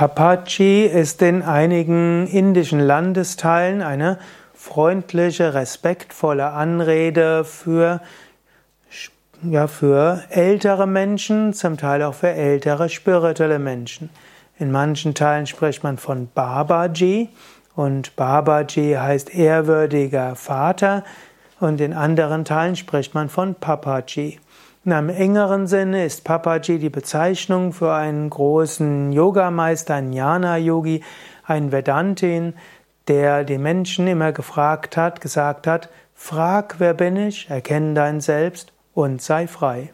Papaji ist in einigen indischen Landesteilen eine freundliche, respektvolle Anrede für, ja, für ältere Menschen, zum Teil auch für ältere spirituelle Menschen. In manchen Teilen spricht man von Babaji und Babaji heißt ehrwürdiger Vater und in anderen Teilen spricht man von Papaji. In einem engeren Sinne ist Papaji die Bezeichnung für einen großen Yogameister, einen Jnana-Yogi, einen Vedantin, der die Menschen immer gefragt hat, gesagt hat, frag, wer bin ich, erkenne dein Selbst und sei frei.